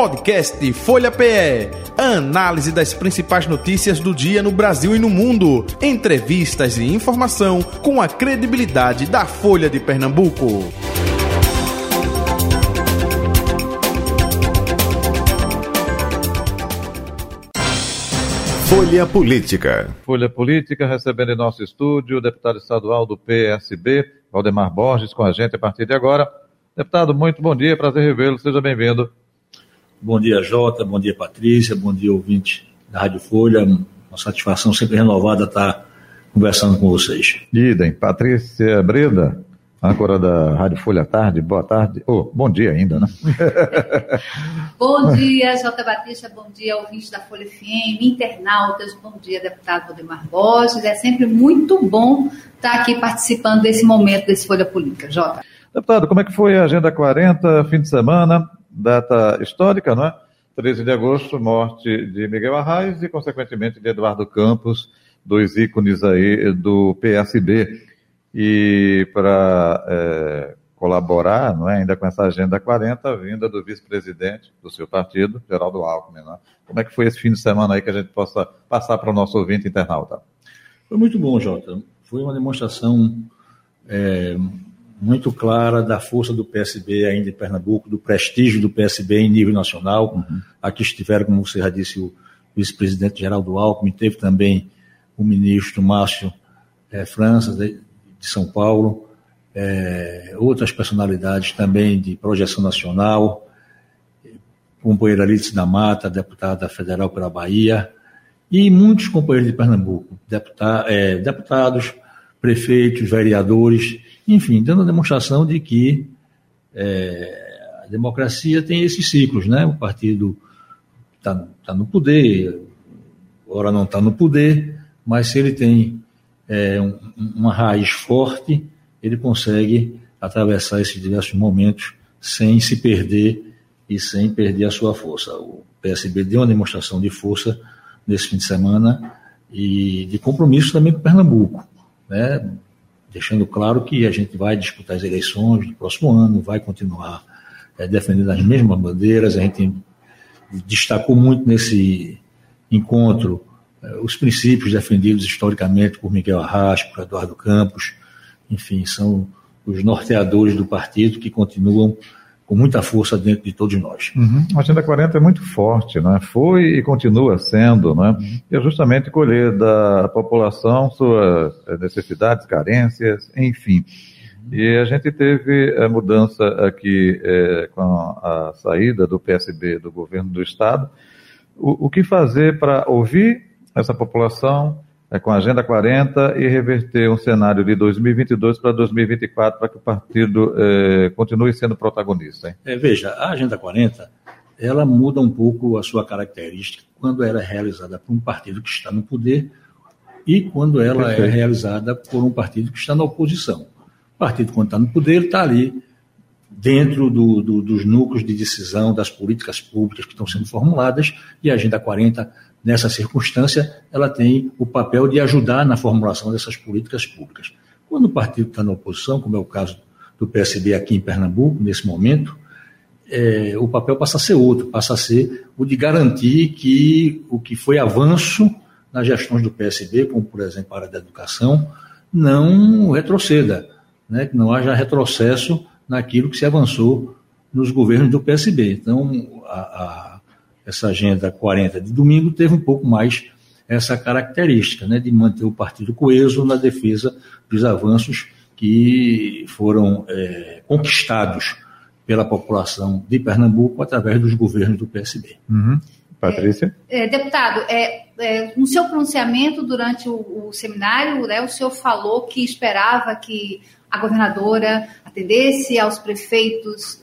Podcast Folha PE. Análise das principais notícias do dia no Brasil e no mundo. Entrevistas e informação com a credibilidade da Folha de Pernambuco. Folha Política. Folha Política, recebendo em nosso estúdio o deputado estadual do PSB, Valdemar Borges, com a gente a partir de agora. Deputado, muito bom dia, prazer revê-lo, seja bem-vindo. Bom dia, Jota, bom dia, Patrícia, bom dia, ouvinte da Rádio Folha. Uma satisfação sempre renovada estar conversando com vocês. Idem, Patrícia Breda, âncora da Rádio Folha Tarde, boa tarde, oh, bom dia ainda, né? bom dia, Jota Batista, bom dia, ouvintes da Folha FM, internautas, bom dia, deputado Valdemar Borges, é sempre muito bom estar aqui participando desse momento desse Folha Política, Jota. Deputado, como é que foi a Agenda 40, fim de semana, data histórica, não é? 13 de agosto, morte de Miguel Arraes e, consequentemente, de Eduardo Campos, dois ícones aí do PSB. E para é, colaborar, não é, ainda com essa Agenda 40, vinda do vice-presidente do seu partido, Geraldo Alckmin. É? Como é que foi esse fim de semana aí que a gente possa passar para o nosso ouvinte internauta? Foi muito bom, Jota. Foi uma demonstração é, muito clara da força do PSB ainda em Pernambuco, do prestígio do PSB em nível nacional. Uhum. Aqui estiveram, como você já disse, o vice-presidente Geraldo Alckmin, teve também o ministro Márcio é, França, de, de, São Paulo, é, outras personalidades também de projeção nacional, companheira Alice da Mata, deputada federal pela Bahia, e muitos companheiros de Pernambuco, deputado, é, deputados, prefeitos, vereadores, enfim, dando a demonstração de que é, a democracia tem esses ciclos, né? O partido está tá no poder, agora não está no poder, mas se ele tem é, um, uma raiz forte, ele consegue atravessar esses diversos momentos sem se perder e sem perder a sua força. O PSB deu uma demonstração de força nesse fim de semana e de compromisso também com Pernambuco. Né? Deixando claro que a gente vai disputar as eleições no próximo ano, vai continuar é, defendendo as mesmas bandeiras. A gente destacou muito nesse encontro é, os princípios defendidos historicamente por Miguel Arras, por Eduardo Campos, enfim, são os norteadores do partido que continuam com muita força dentro de todos nós. Uhum. A Agenda 40 é muito forte, né? foi e continua sendo, né? Uhum. e é justamente colher da população suas eh, necessidades, carências, enfim. E a gente teve a mudança aqui é, com a saída do PSB do governo do Estado. O, o que fazer para ouvir essa população, é, com a Agenda 40 e reverter um cenário de 2022 para 2024 para que o partido é, continue sendo protagonista. É, veja, a Agenda 40 ela muda um pouco a sua característica quando ela é realizada por um partido que está no poder e quando ela é Perfeito. é realizada por um partido que está na oposição. O partido, quando está no poder, está ali dentro do, do, dos núcleos de decisão das políticas públicas que estão sendo formuladas e a Agenda 40 nessa circunstância, ela tem o papel de ajudar na formulação dessas políticas públicas. Quando o partido está na oposição, como é o caso do PSB aqui em Pernambuco, nesse momento, é, o papel passa a ser outro, passa a ser o de garantir que o que foi avanço nas gestões do PSB, como por exemplo a área da educação, não retroceda, né, que não haja retrocesso naquilo que se avançou nos governos do PSB. Então, a, a essa agenda 40 de domingo teve um pouco mais essa característica, né, de manter o partido coeso na defesa dos avanços que foram é, conquistados pela população de Pernambuco através dos governos do PSB. Uhum. Patrícia? É, é, deputado, é, é, no seu pronunciamento durante o, o seminário, né, o senhor falou que esperava que a governadora atendesse aos prefeitos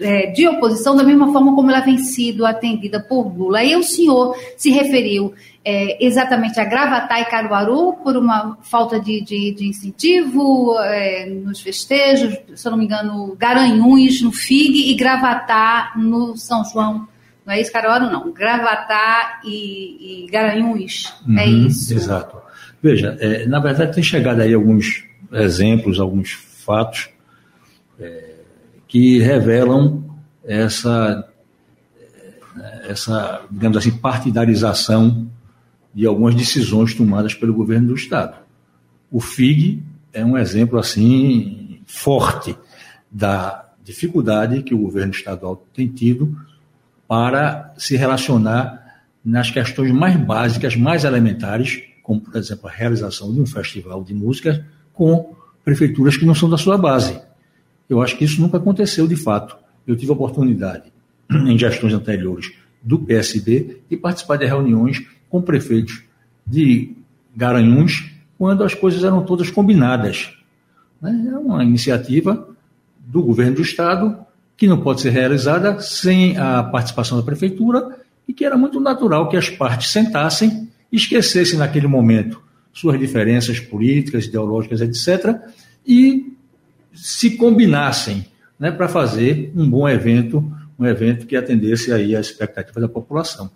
é, de oposição da mesma forma como ela vem sido atendida por Lula. E o senhor se referiu é, exatamente a Gravatá e Caruaru por uma falta de, de, de incentivo é, nos festejos, se eu não me engano, Garanhuns no FIG e Gravatá no São João. Não é isso, Caruaru? Não. Gravatá e, e Garanhuns. É uhum, é isso. Exato. Veja, é, na verdade tem chegado aí alguns exemplos, alguns fatos que revelam essa essa, digamos assim, partidarização de algumas decisões tomadas pelo governo do Estado. O FIG é um exemplo assim forte da dificuldade que o governo estadual tem tido para se relacionar nas questões mais básicas, mais elementares, como, por exemplo, a realização de um festival de música com prefeituras que não são da sua base. Eu acho que isso nunca aconteceu de fato. Eu tive a oportunidade, em gestões anteriores do PSB, de participar de reuniões com prefeitos de Garanhuns, quando as coisas eram todas combinadas. Né? É uma iniciativa do governo do Estado que não pode ser realizada sem a participação da prefeitura e que era muito natural que as partes sentassem esquecessem naquele momento suas diferenças políticas, ideológicas, etc., e se combinassem né, para fazer um bom evento, um evento que atendesse aí às expectativas da população.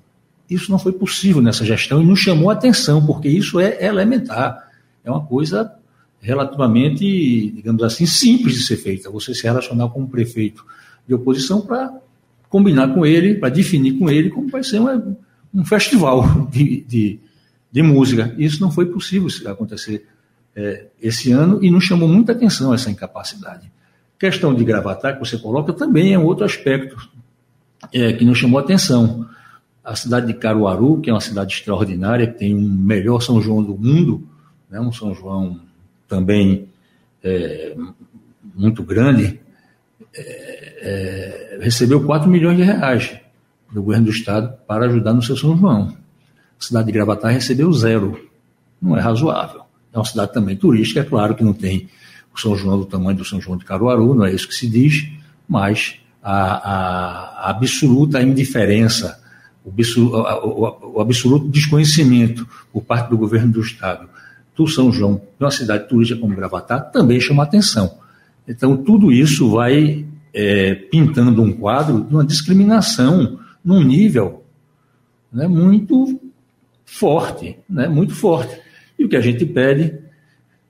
Isso não foi possível nessa gestão e nos chamou a atenção, porque isso é elementar, é uma coisa relativamente, digamos assim, simples de ser feita. Você se relacionar com um prefeito de oposição para combinar com ele, para definir com ele como vai ser uma, um festival de, de, de, música. Isso não foi possível acontecer é, esse ano e nos chamou muita atenção essa incapacidade. Questão de gravatar que você coloca também é um outro aspecto é, que nos chamou atenção. A cidade de Caruaru, que é uma cidade extraordinária, que tem um melhor São João do mundo, né, um São João também é, muito grande, é, é, recebeu 4 milhões de reais do governo do estado para ajudar no seu São João. A cidade de Gravatar recebeu zero. Não é razoável. É uma cidade também turística, é claro que não tem o São João do tamanho do São João de Caruaru, não é isso que se diz, mas a, a, absoluta indiferença, o, o, o, absoluto desconhecimento por parte do governo do Estado do São João, de uma cidade turística como Gravatar, também chama atenção. Então, tudo isso vai é, pintando um quadro de uma discriminação num nível né, muito forte, né, muito forte. E o que a gente pede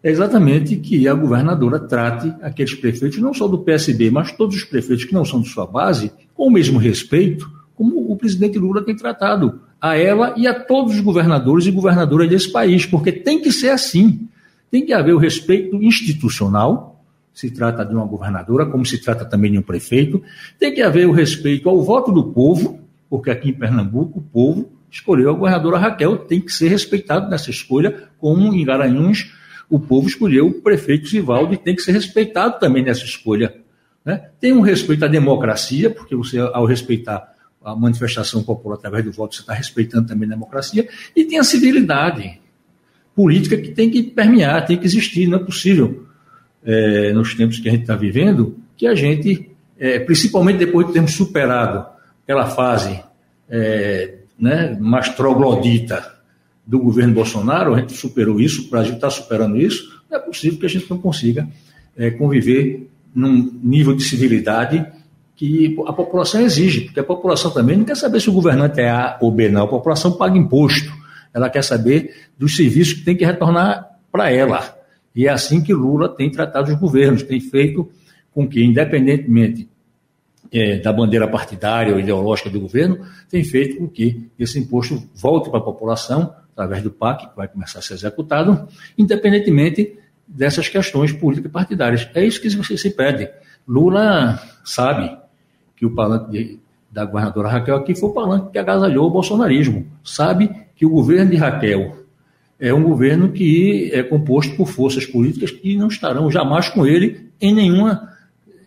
é exatamente que a governadora trate aqueles prefeitos, não só do PSB, mas todos os prefeitos que não são de sua base, com o mesmo respeito, como o presidente Lula tem tratado a ela e a todos os governadores e governadoras desse país, porque tem que ser assim. Tem que haver o respeito institucional, se trata de uma governadora, como se trata também de um prefeito, tem que haver o respeito ao voto do povo, porque aqui em Pernambuco o povo escolheu a governadora Raquel, tem que ser respeitado nessa escolha, como em Garanhuns o povo escolheu o prefeito Zivaldo e tem que ser respeitado também nessa escolha. Né? Tem um respeito à democracia, porque você, ao respeitar a manifestação popular através do voto, você está respeitando também a democracia, e tem a civilidade política que tem que permear, tem que existir. Não é possível, é, nos tempos que a gente está vivendo, que a gente, é, principalmente depois de termos superado aquela fase é, né, mais troglodita do governo Bolsonaro, a gente superou isso, o Brasil está superando isso, não é possível que a gente não consiga é, conviver num nível de civilidade que a população exige, porque a população também não quer saber se o governante é A ou B, não. A população paga imposto. Ela quer saber dos serviços que tem que retornar para ela. E é assim que Lula tem tratado os governos, tem feito com que, independentemente é, da bandeira partidária ou ideológica do governo, tem feito com que esse imposto volte para a população, através do PAC, que vai começar a ser executado, independentemente dessas questões políticas partidárias. É isso que você se pede. Lula sabe que o palanque de, da governadora Raquel aqui foi o palanque que agasalhou o bolsonarismo. Sabe que o governo de Raquel é um governo que é composto por forças políticas que não estarão jamais com ele em nenhuma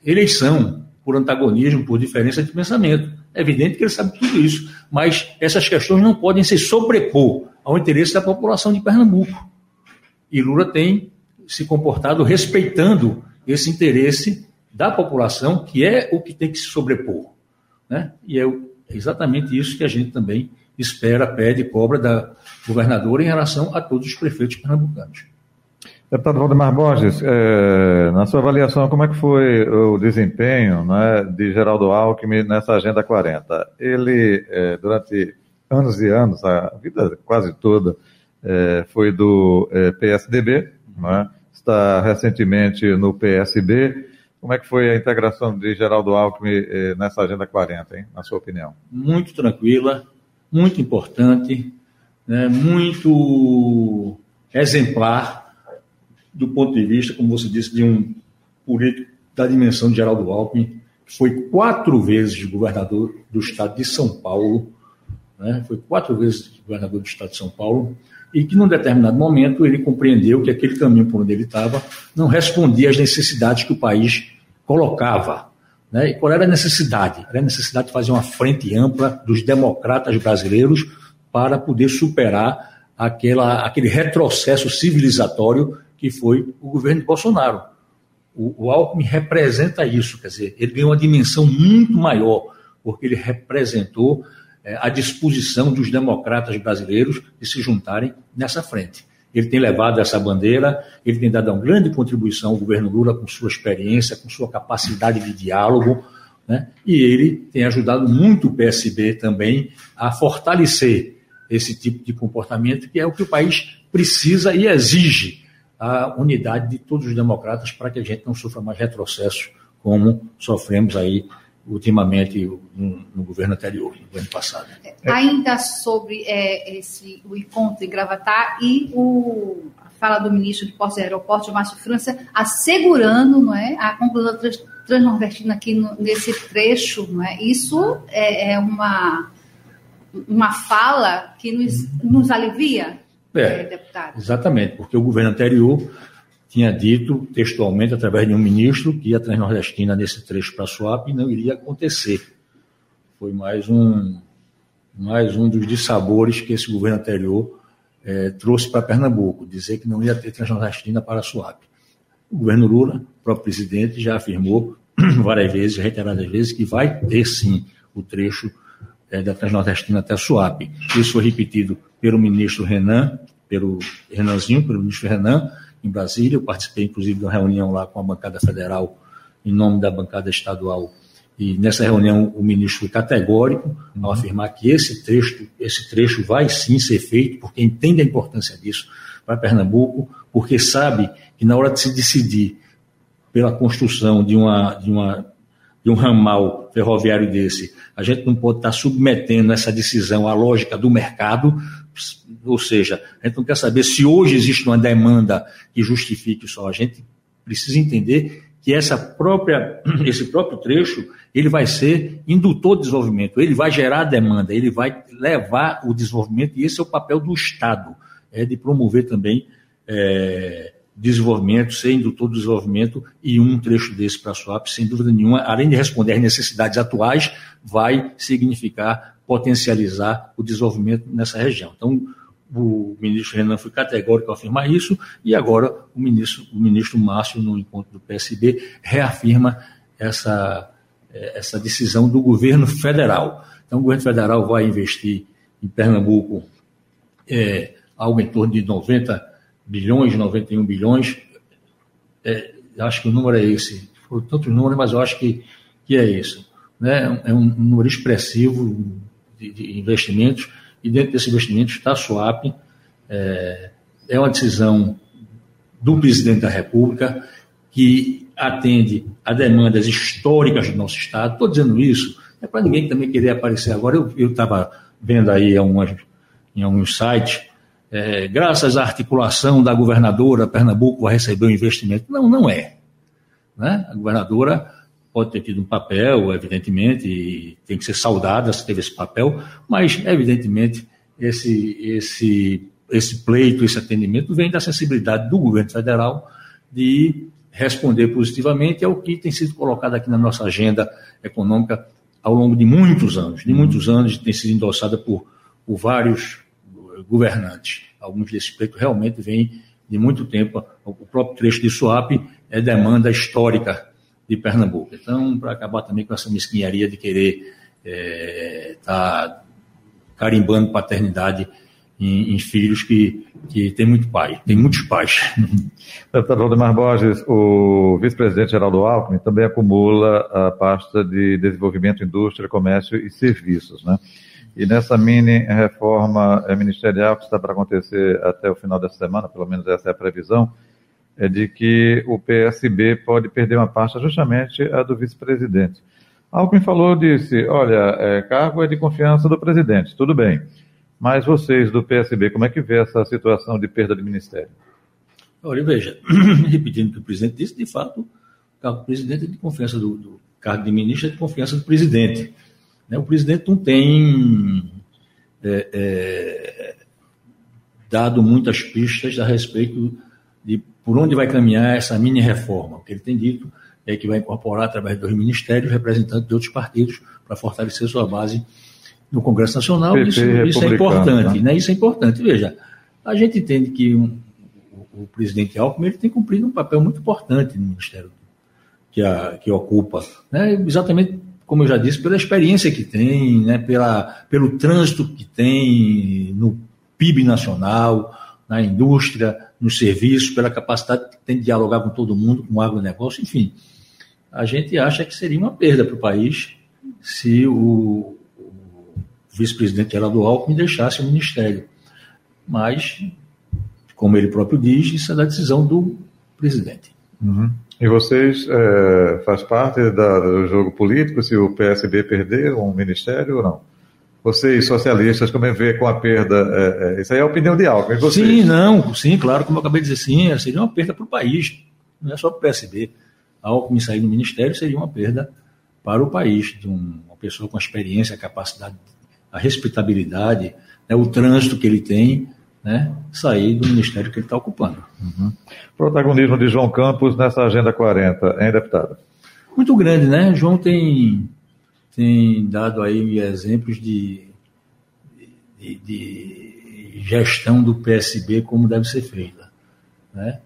eleição, por antagonismo, por diferença de pensamento. É evidente que ele sabe tudo isso, mas essas questões não podem se sobrepor ao interesse da população de Pernambuco. E Lula tem se comportado respeitando esse interesse da população, que é o que tem que se sobrepor. Né? E é exatamente isso que a gente também espera, pede, cobra da governadora em relação a todos os prefeitos pernambucanos. Deputado Valdemar Borges, é, na sua avaliação, como é que foi o desempenho né, de Geraldo Alckmin nessa Agenda 40? Ele, é, durante anos e anos, a vida quase toda, é, foi do PSDB, né, está recentemente no PSB, Como é que foi a integração de Geraldo Alckmin eh, nessa Agenda 40, hein, na sua opinião? Muito tranquila, muito importante, né, muito exemplar do ponto de vista, como você disse, de um político da dimensão de Geraldo Alckmin, que foi quatro vezes governador do estado de São Paulo, né, foi quatro vezes governador do estado de São Paulo, e que num determinado momento ele compreendeu que aquele caminho por onde ele estava não respondia às necessidades que o país colocava. Né? E qual era a necessidade? Era a necessidade de fazer uma frente ampla dos democratas brasileiros para poder superar aquela, aquele retrocesso civilizatório que foi o governo de Bolsonaro. O, o Alckmin representa isso, quer dizer, ele ganhou uma dimensão muito maior, porque ele representou é, a disposição dos democratas brasileiros de se juntarem nessa frente. Ele tem levado essa bandeira, ele tem dado uma grande contribuição ao governo Lula com sua experiência, com sua capacidade de diálogo, né? e ele tem ajudado muito o PSB também a fortalecer esse tipo de comportamento, que é o que o país precisa e exige a unidade de todos os democratas para que a gente não sofra mais retrocesso como sofremos aí ultimamente no, no, governo anterior, no governo passado. É, ainda sobre é, esse, o encontro em Gravatar e o, a fala do ministro de Portos e Aeroportos, Márcio França, assegurando não é, a conclusão trans, transnordestina aqui no, nesse trecho, não é? isso é, é uma, uma fala que nos, nos alivia, é, é, deputado? Exatamente, porque o governo anterior tinha dito textualmente, através de um ministro, que a Transnordestina nesse trecho para a Suap não iria acontecer. Foi mais um, mais um dos dissabores que esse governo anterior é, trouxe para Pernambuco, dizer que não ia ter Transnordestina para a Suap. O governo Lula, o próprio presidente, já afirmou várias vezes, reiteradas vezes, que vai ter sim o trecho da Transnordestina até a Suap. Isso foi repetido pelo ministro Renan, pelo Renanzinho, pelo ministro Renan, em Brasília. Eu participei, inclusive, de uma reunião lá com a bancada federal, em nome da bancada estadual. E nessa reunião o ministro foi categórico ao uhum. afirmar que esse trecho, esse trecho vai sim ser feito, porque entende a importância disso para Pernambuco, porque sabe que na hora de se decidir pela construção de, uma, de, uma, de um ramal ferroviário desse, a gente não pode estar submetendo essa decisão à lógica do mercado, ou seja, a gente não quer saber se hoje existe uma demanda que justifique só. A gente precisa entender que essa própria, esse próprio trecho ele vai ser indutor de desenvolvimento, ele vai gerar demanda, ele vai levar o desenvolvimento, e esse é o papel do Estado, é de promover também é, desenvolvimento, ser indutor do desenvolvimento, e um trecho desse para a SWAP, sem dúvida nenhuma, além de responder às necessidades atuais, vai significar potencializar o desenvolvimento nessa região. Então, o ministro Renan foi categórico ao afirmar isso, e agora o ministro, o ministro Márcio, no encontro do PSB, reafirma essa, eh, essa decisão do governo federal. Então, o governo federal vai investir em Pernambuco é, algo em torno de 90 bilhões, 91 bilhões. É, acho que o número é esse. Foram tantos números, mas eu acho que, que é isso. Né? É um número expressivo de, de investimentos e dentro desse investimento está a SWAP. É, é uma decisão do presidente da República que atende a demandas históricas do nosso Estado. Estou dizendo isso, é para ninguém também querer aparecer agora. Eu estava vendo aí algumas, em alguns sites, é, graças à articulação da governadora, Pernambuco vai receber um investimento. Não, não é. Né? A governadora pode ter tido um papel, evidentemente, e tem que ser saudada se teve esse papel, mas, evidentemente, esse, esse, esse pleito, esse atendimento vem da sensibilidade do governo federal de responder positivamente ao que tem sido colocado aqui na nossa agenda econômica ao longo de muitos anos, de muitos anos, tem sido endossada por, por vários governantes. Alguns desses pleitos realmente vêm de muito tempo. O próprio trecho de Suape é demanda histórica de Pernambuco. Então, para acabar também com essa mesquinharia de querer estar é, tá carimbando paternidade em, em, filhos que, que tem muito pai, tem muitos pais. Deputado Valdemar Borges, o vice-presidente Geraldo Alckmin também acumula a pasta de desenvolvimento, indústria, comércio e serviços, né? E nessa mini reforma ministerial que está para acontecer até o final dessa semana, pelo menos essa é a previsão, é de que o PSB pode perder uma pasta justamente a do vice-presidente. Alckmin falou, disse, olha, é, cargo é de confiança do presidente, tudo bem. Mas vocês do PSB, como é que vê essa situação de perda de ministério? Olha, veja, repetindo o que o presidente disse, de fato, o cargo do presidente é de confiança do, do cargo de ministro é de confiança do presidente. Né? O presidente não tem é, é, dado muitas pistas a respeito de por onde vai caminhar essa mini reforma. O que ele tem dito é que vai incorporar, através dos ministérios, representantes de outros partidos para fortalecer sua base no Congresso Nacional. Isso, isso é importante, né? Isso é importante. Veja, a gente entende que um, o, o, presidente Alckmin ele tem cumprido um papel muito importante no Ministério que, a, que ocupa, né? exatamente como eu já disse, pela experiência que tem, né? Pela, pelo trânsito que tem no PIB nacional, na indústria, nos serviços, pela capacidade que tem de dialogar com todo mundo, com o agronegócio, enfim. A gente acha que seria uma perda para o país se o, vice-presidente Geraldo Alckmin deixasse o ministério. Mas, como ele próprio diz, isso é da decisão do presidente. Uhum. E vocês é, faz parte da, do jogo político se o PSB perder um ministério ou não? Vocês, socialistas, como é ver com a perda? É, é, isso aí é a opinião de Alckmin. Vocês? Sim, não, sim, claro, como eu acabei de dizer, sim, seria uma perda para o país, não é só para o PSB. Alckmin sair do ministério seria uma perda para o país, de um, uma pessoa com a experiência, a capacidade a respeitabilidade, né, o trânsito que ele tem, né, sair do ministério que ele está ocupando. Uhum. Protagonismo de João Campos nessa Agenda 40, hein, deputado? Muito grande, né? João tem, tem dado aí exemplos de, de, de gestão do PSB como deve ser feita. Né?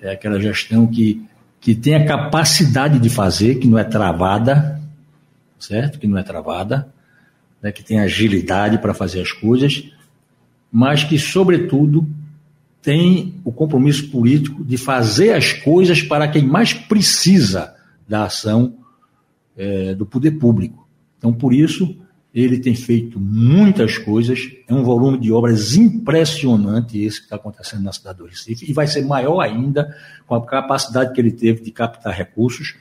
É aquela gestão que, que tem a capacidade de fazer, que não é travada, certo? Que não é travada, né, que tem agilidade para fazer as coisas, mas que, sobretudo, tem o compromisso político de fazer as coisas para quem mais precisa da ação é, do poder público. Então, por isso, ele tem feito muitas coisas, é um volume de obras impressionante esse que está acontecendo na cidade do Recife, e vai ser maior ainda com a capacidade que ele teve de captar recursos.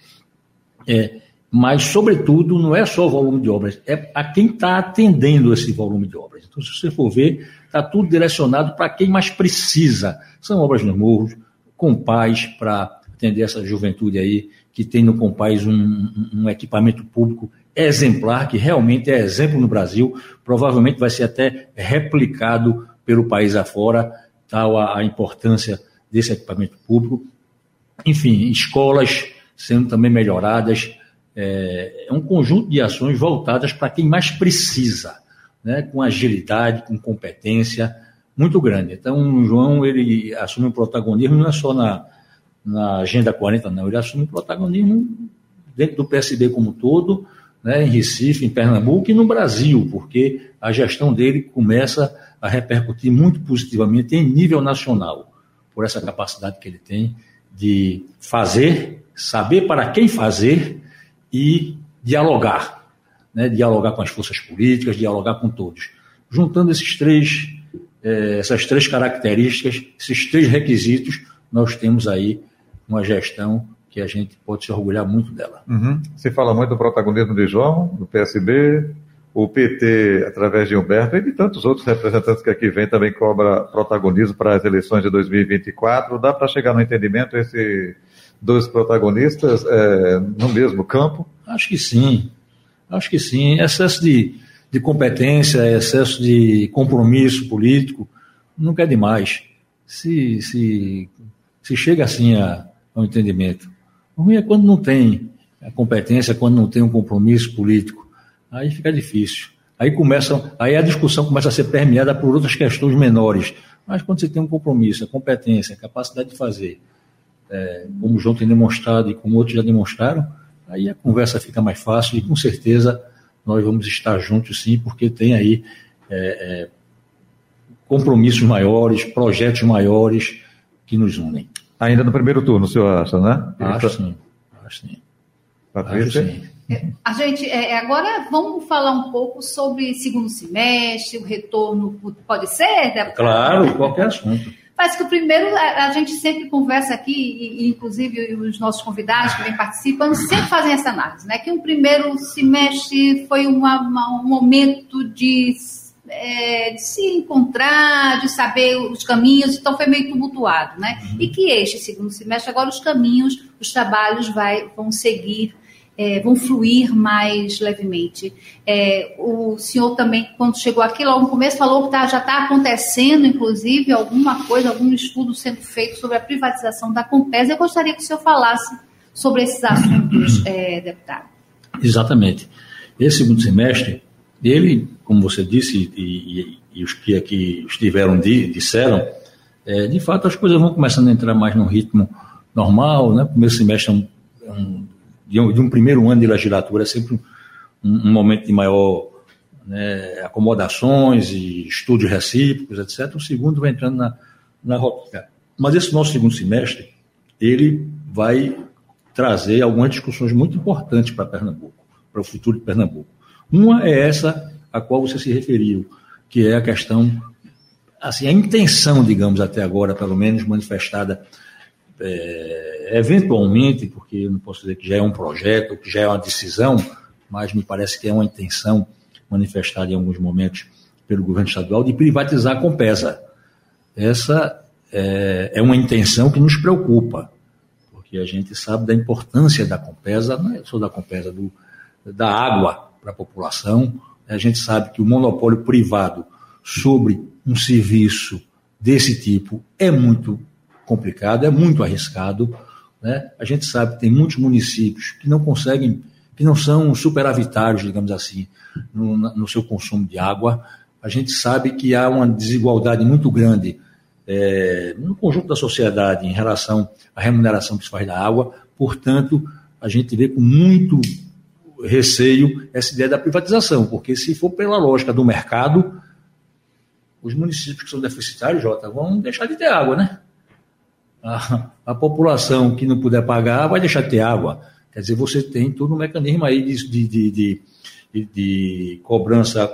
É, mas, sobretudo, não é só o volume de obras, é a quem está atendendo esse volume de obras. Então, se você for ver, está tudo direcionado para quem mais precisa. São obras nos morros, Compaz, para atender essa juventude aí, que tem no Compaz um, um equipamento público exemplar, que realmente é exemplo no Brasil, provavelmente vai ser até replicado pelo país afora, tal a, a importância desse equipamento público. Enfim, escolas sendo também melhoradas, é, é um conjunto de ações voltadas para quem mais precisa, né, com agilidade, com competência muito grande. Então, o João ele assume um protagonismo não é só na, na Agenda 40, não, ele assume um protagonismo dentro do PSB como um todo, né, em Recife, em Pernambuco e no Brasil, porque a gestão dele começa a repercutir muito positivamente em nível nacional, por essa capacidade que ele tem de fazer, saber para quem fazer e dialogar, né? dialogar com as forças políticas, dialogar com todos. Juntando esses três, é, essas três características, esses três requisitos, nós temos aí uma gestão que a gente pode se orgulhar muito dela. Uhum. Se fala muito do protagonismo de João, do PSB, o PT, através de Humberto, e de tantos outros representantes que aqui vêm, também cobra protagonismo para as eleições de 2024. Dá para chegar no entendimento esse dois protagonistas é, no mesmo campo? Acho que sim. Acho que sim. Excesso de, de competência, excesso de compromisso político, nunca é demais. Se, se, se chega assim a, ao entendimento. O ruim é quando não tem a competência, quando não tem um compromisso político. Aí fica difícil. Aí começa, aí a discussão começa a ser permeada por outras questões menores. Mas quando você tem um compromisso, a competência, a capacidade de fazer, é, como o João tem demonstrado e como outros já demonstraram, aí a conversa fica mais fácil e com certeza nós vamos estar juntos sim, porque tem aí é, é, compromissos maiores, projetos maiores que nos unem. Ainda no primeiro turno, o senhor acha, né? Acho sim, acho sim. Patrícia? Acho sim. É, a gente, é, agora vamos falar um pouco sobre segundo semestre, o retorno, pode ser, deputado? Claro, qualquer assunto. Parece que o primeiro, a, a gente sempre conversa aqui, e, inclusive os nossos convidados que vêm participando, sempre fazem essa análise, né? Que um primeiro semestre foi uma, uma, um momento de, é, de, se encontrar, de saber os caminhos, então foi meio tumultuado, né? Uhum. E que este segundo semestre, agora os caminhos, os trabalhos vai, vão seguir é, vão fluir mais levemente. É, o senhor também, quando chegou aqui, logo no começo, falou que tá, já está acontecendo, inclusive, alguma coisa, algum estudo sendo feito sobre a privatização da Compesa. Eu gostaria que o senhor falasse sobre esses assuntos, é, deputado. Exatamente. Esse segundo semestre, ele, como você disse, e, e, e os que aqui estiveram disseram, é, de fato as coisas vão começando a entrar mais no ritmo normal, né? Primeiro semestre é um, é um de um, de um primeiro ano de legislatura é sempre um, um momento de maior né, acomodações e estudos recíprocos, etc. O segundo vai entrando na, na rotina. Mas esse nosso segundo semestre, ele vai trazer algumas discussões muito importantes para Pernambuco, para o futuro de Pernambuco. Uma é essa a qual você se referiu, que é a questão, assim, a intenção, digamos, até agora, pelo menos manifestada é, eventualmente, porque eu não posso dizer que já é um projeto, que já é uma decisão, mas me parece que é uma intenção manifestada em alguns momentos pelo governo estadual de privatizar a Compesa. Essa é, é uma intenção que nos preocupa, porque a gente sabe da importância da Compesa, não é só da Compesa, do, da água para a população. A gente sabe que o monopólio privado sobre um serviço desse tipo é muito complicado, é muito arriscado. Né? A gente sabe que tem muitos municípios que não conseguem, que não são superavitários, digamos assim, no, no seu consumo de água. A gente sabe que há uma desigualdade muito grande é, no conjunto da sociedade em relação à remuneração que se faz da água. Portanto, a gente vê com muito receio essa ideia da privatização, porque se for pela lógica do mercado, os municípios que são deficitários, Jota, vão deixar de ter água, né? A, a, população que não puder pagar vai deixar de ter água. Quer dizer, você tem todo um mecanismo aí de, de, de, de, de cobrança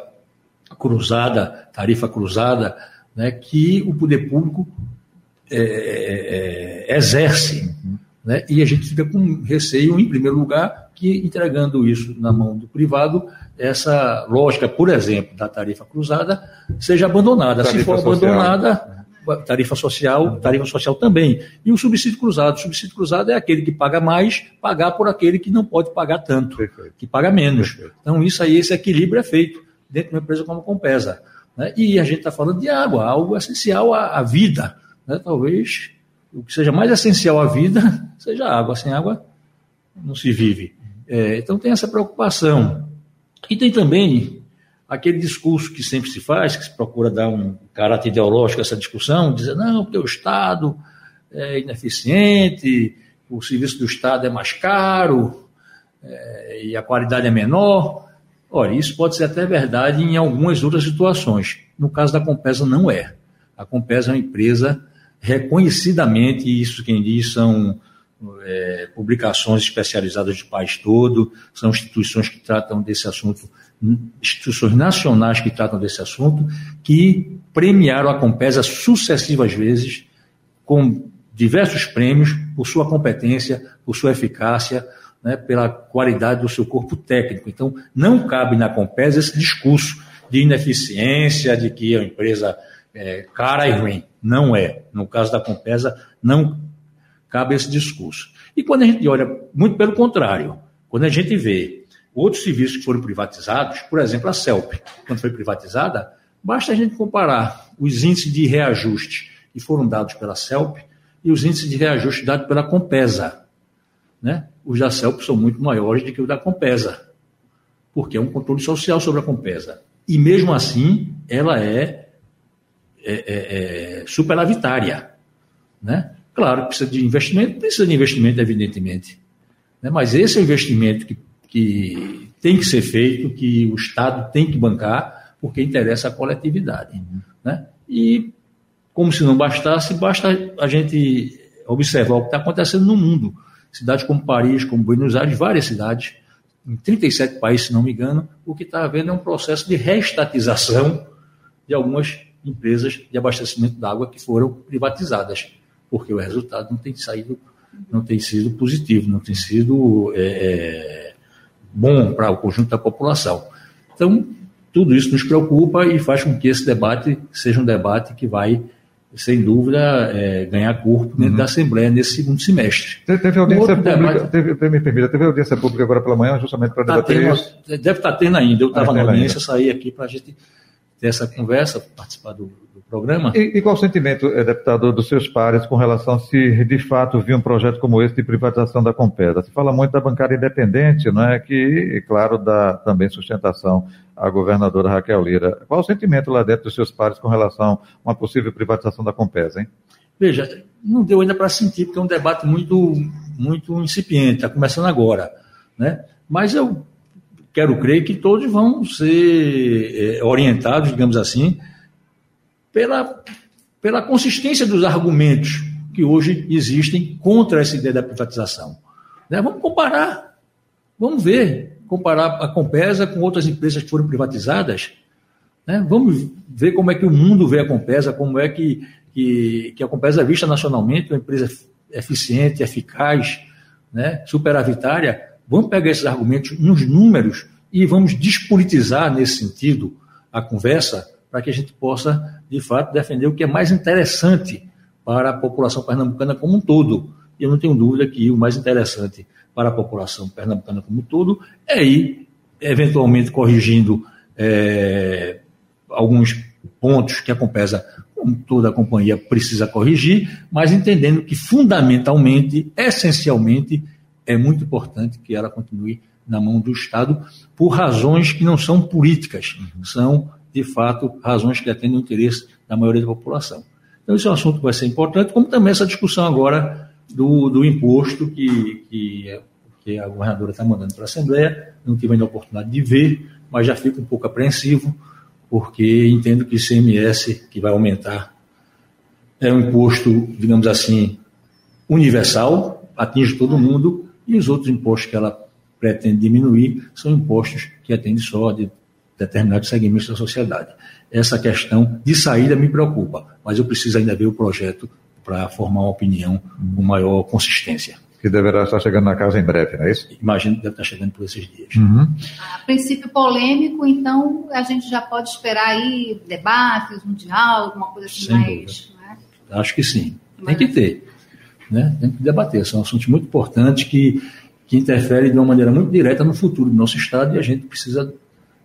cruzada, tarifa cruzada, né, que o poder público é, é, é, exerce. Né, e a gente fica com receio, em primeiro lugar, que entregando isso na mão do privado, essa lógica, por exemplo, da tarifa cruzada, seja abandonada. Tarifa Se for social. abandonada, tarifa social, tarifa social também. E o subsídio cruzado. O subsídio cruzado é aquele que paga mais, pagar por aquele que não pode pagar tanto, Perfeito. que paga menos. Perfeito. Então, isso aí, esse equilíbrio é feito dentro de uma empresa como a Compesa. Né? E a gente está falando de água, algo essencial à, à vida. Né? Talvez o que seja mais essencial à vida seja a água. Sem água não se vive. É, então tem essa preocupação. E tem também aquele discurso que sempre se faz, que se procura dar um caráter ideológico a essa discussão, dizer, não, porque o Estado é ineficiente, o serviço do Estado é mais caro é, e a qualidade é menor. Olha, isso pode ser até verdade em algumas outras situações. No caso da Compesa, não é. A Compesa é uma empresa reconhecidamente, isso quem diz são é, publicações especializadas do país todo, são instituições que tratam desse assunto instituições nacionais que tratam desse assunto, que premiaram a Compesa sucessivas vezes com diversos prêmios por sua competência, por sua eficácia, né, pela qualidade do seu corpo técnico. Então, não cabe na Compesa esse discurso de ineficiência, de que a empresa é cara e ruim. Não é. No caso da Compesa, não cabe esse discurso. E quando a gente olha, muito pelo contrário, quando a gente vê Outros serviços que foram privatizados, por exemplo, a CELP, quando foi privatizada, basta a gente comparar os índices de reajuste que foram dados pela CELP e os índices de reajuste dados pela Compesa. Né? Os da CELP são muito maiores do que os da Compesa, porque é um controle social sobre a Compesa. E mesmo assim, ela é, é, é, é superavitária. Né? Claro, precisa de investimento, precisa de investimento, evidentemente. Né? Mas esse é o investimento que que tem que ser feito, que o Estado tem que bancar, porque interessa a coletividade. Né? E, como se não bastasse, basta a gente observar o que está acontecendo no mundo. Cidades como Paris, como Buenos Aires, várias cidades, em 37 países, se não me engano, o que está havendo é um processo de reestatização de algumas empresas de abastecimento d'água que foram privatizadas, porque o resultado não tem saído, não tem sido positivo, não tem sido é, é bom para o conjunto da população. Então, tudo isso nos preocupa e faz com que esse debate seja um debate que vai sem dúvida, é, ganhar corpo dentro uhum. da Assembleia nesse segundo semestre. Teve, audiência pública, debate, teve, me permita, teve audiência pública agora pela manhã, justamente para tá debater tendo, isso? Deve estar tá tendo ainda. Eu estava ah, na audiência, ainda. saí aqui para a gente ter essa conversa, participar do, do programa. E, e, qual o sentimento, eh, deputado, dos seus pares com relação se de fato vir um projeto como esse de privatização da Compesa? Se fala muito da bancada independente, não é? que, claro, dá também sustentação a governadora Raquel Lira. Qual o sentimento lá dentro dos seus pares com relação a uma possível privatização da Compesa, hein? Veja, não deu ainda para sentir, porque é um debate muito, muito incipiente, está começando agora. Né? Mas eu quero crer que todos vão ser é, orientados, digamos assim, pela, pela consistência dos argumentos que hoje existem contra essa ideia da privatização. Né? Vamos comparar, vamos ver comparar a Compesa com outras empresas que foram privatizadas. Né? Vamos ver como é que o mundo vê a Compesa, como é que, que, que a Compesa é vista nacionalmente, uma empresa eficiente, eficaz, né? superavitária. Vamos pegar esses argumentos nos números e vamos despolitizar nesse sentido a conversa para que a gente possa, de fato, defender o que é mais interessante para a população pernambucana como um todo. E eu não tenho dúvida que o mais interessante para a população pernambucana como um todo, é ir, eventualmente, corrigindo é, alguns pontos que a Compesa, como toda a companhia, precisa corrigir, mas entendendo que, fundamentalmente, essencialmente, é muito importante que ela continue na mão do Estado por razões que não são políticas, uhum. são, de fato, razões que atendem o interesse da maioria da população. Então, esse é um assunto que vai ser importante, como também essa discussão agora do, do imposto que, que, que a governadora está mandando para a Assembleia. Não tive ainda a oportunidade de ver, mas já fico um pouco apreensivo, porque entendo que o ICMS, que vai aumentar, é um imposto, digamos assim, universal, atinge todo mundo, e os outros impostos que ela pretende diminuir são impostos que atendem só de determinados segmentos da sociedade. Essa questão de saída me preocupa, mas eu preciso ainda ver o projeto para formar uma opinião com maior consistência. Que deverá estar chegando na casa em breve, não é isso? Imagino que deve estar chegando por esses dias. Uhum. A princípio polêmico, então a gente já pode esperar aí debates, um diálogo, alguma coisa assim Sem mais. Né? Acho que sim. Tem que ter. Né? Tem que debater. São assuntos muito importantes que, que interferem de uma maneira muito direta no futuro do nosso Estado e a gente precisa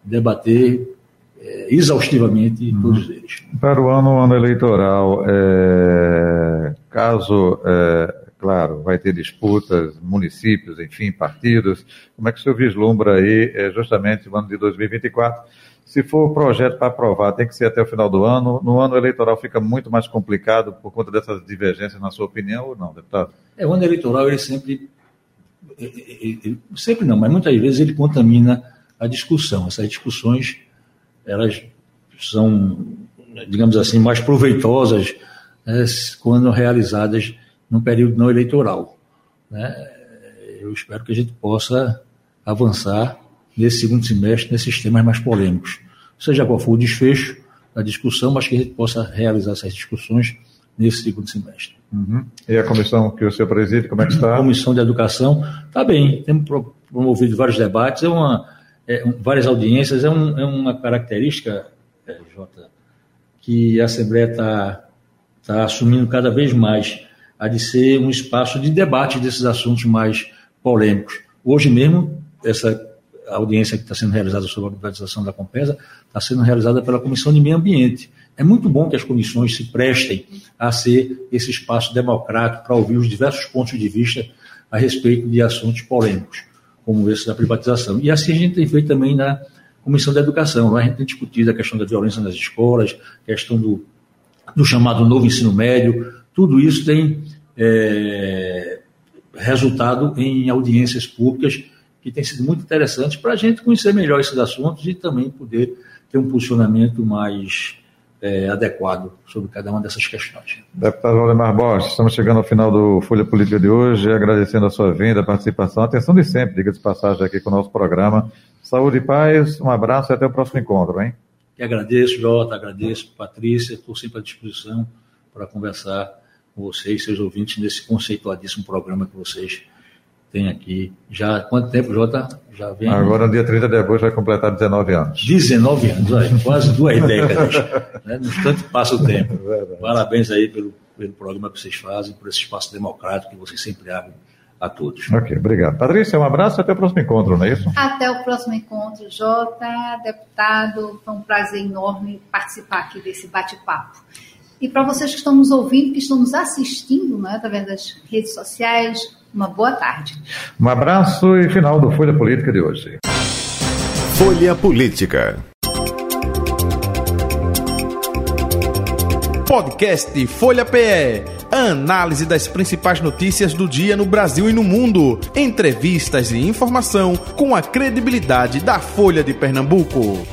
debater é, exaustivamente uhum. todos eles. Para o ano, ano eleitoral, é, caso, é, claro, vai ter disputas, municípios, enfim, partidos, como é que o senhor vislumbra aí, é, justamente no ano de 2024? Se for projeto para aprovar, tem que ser até o final do ano. No ano eleitoral fica muito mais complicado por conta dessas divergências, na sua opinião, ou não, deputado? É, o ano eleitoral, ele sempre, sempre não, mas muitas vezes ele contamina a discussão. Essas discussões elas são, digamos assim, mais proveitosas né, quando realizadas num período não eleitoral. Né? Eu espero que a gente possa avançar nesse segundo semestre nesses temas mais polêmicos. Seja qual for o desfecho da discussão, mas que a gente possa realizar essas discussões nesse segundo semestre. Uhum. E a comissão que o senhor preside, como é que está? A comissão de Educação está bem, temos promovido vários debates, é uma é, várias audiências, é, um, é uma característica, é, Jota, que a Assembleia está tá assumindo cada vez mais, a de ser um espaço de debate desses assuntos mais polêmicos. Hoje mesmo, essa audiência que está sendo realizada sobre a privatização da Compesa está sendo realizada pela Comissão de Meio Ambiente. É muito bom que as comissões se prestem a ser esse espaço democrático para ouvir os diversos pontos de vista a respeito de assuntos polêmicos como esse da privatização. E assim a gente tem feito também na Comissão da Educação. Lá a gente tem discutido a questão da violência nas escolas, questão do, do chamado novo ensino médio. Tudo isso tem é, resultado em audiências públicas que têm sido muito interessantes para a gente conhecer melhor esses assuntos e também poder ter um posicionamento mais é, adequado sobre cada uma dessas questões. Deputado Valdemar Borges, estamos chegando ao final do Folha Política de hoje, agradecendo a sua vinda, a participação, a atenção de sempre, diga de passagem aqui com o nosso programa. Saúde e paz, um abraço e até o próximo encontro, hein? E agradeço, Jota, agradeço, Patrícia, estou sempre à disposição para conversar com vocês, seus ouvintes, nesse conceituadíssimo programa que vocês têm aqui. Já quanto tempo, Jota? Já vem. Agora, no dia 30 de agosto, vai completar 19 anos. 19 anos, olha, quase duas décadas. né? No instante passa o tempo. É Parabéns aí pelo, pelo programa que vocês fazem, por esse espaço democrático que vocês sempre abrem a todos. Ok, obrigado. Patrícia, um abraço até o próximo encontro, não é isso? Até o próximo encontro, Jota, deputado. Foi um prazer enorme participar aqui desse bate-papo. E para vocês que estão nos ouvindo, que estão nos assistindo né, através das redes sociais, uma boa tarde. Um abraço e final do Folha Política de hoje. Folha Política. Podcast Folha PE. Análise das principais notícias do dia no Brasil e no mundo. Entrevistas e informação com a credibilidade da Folha de Pernambuco.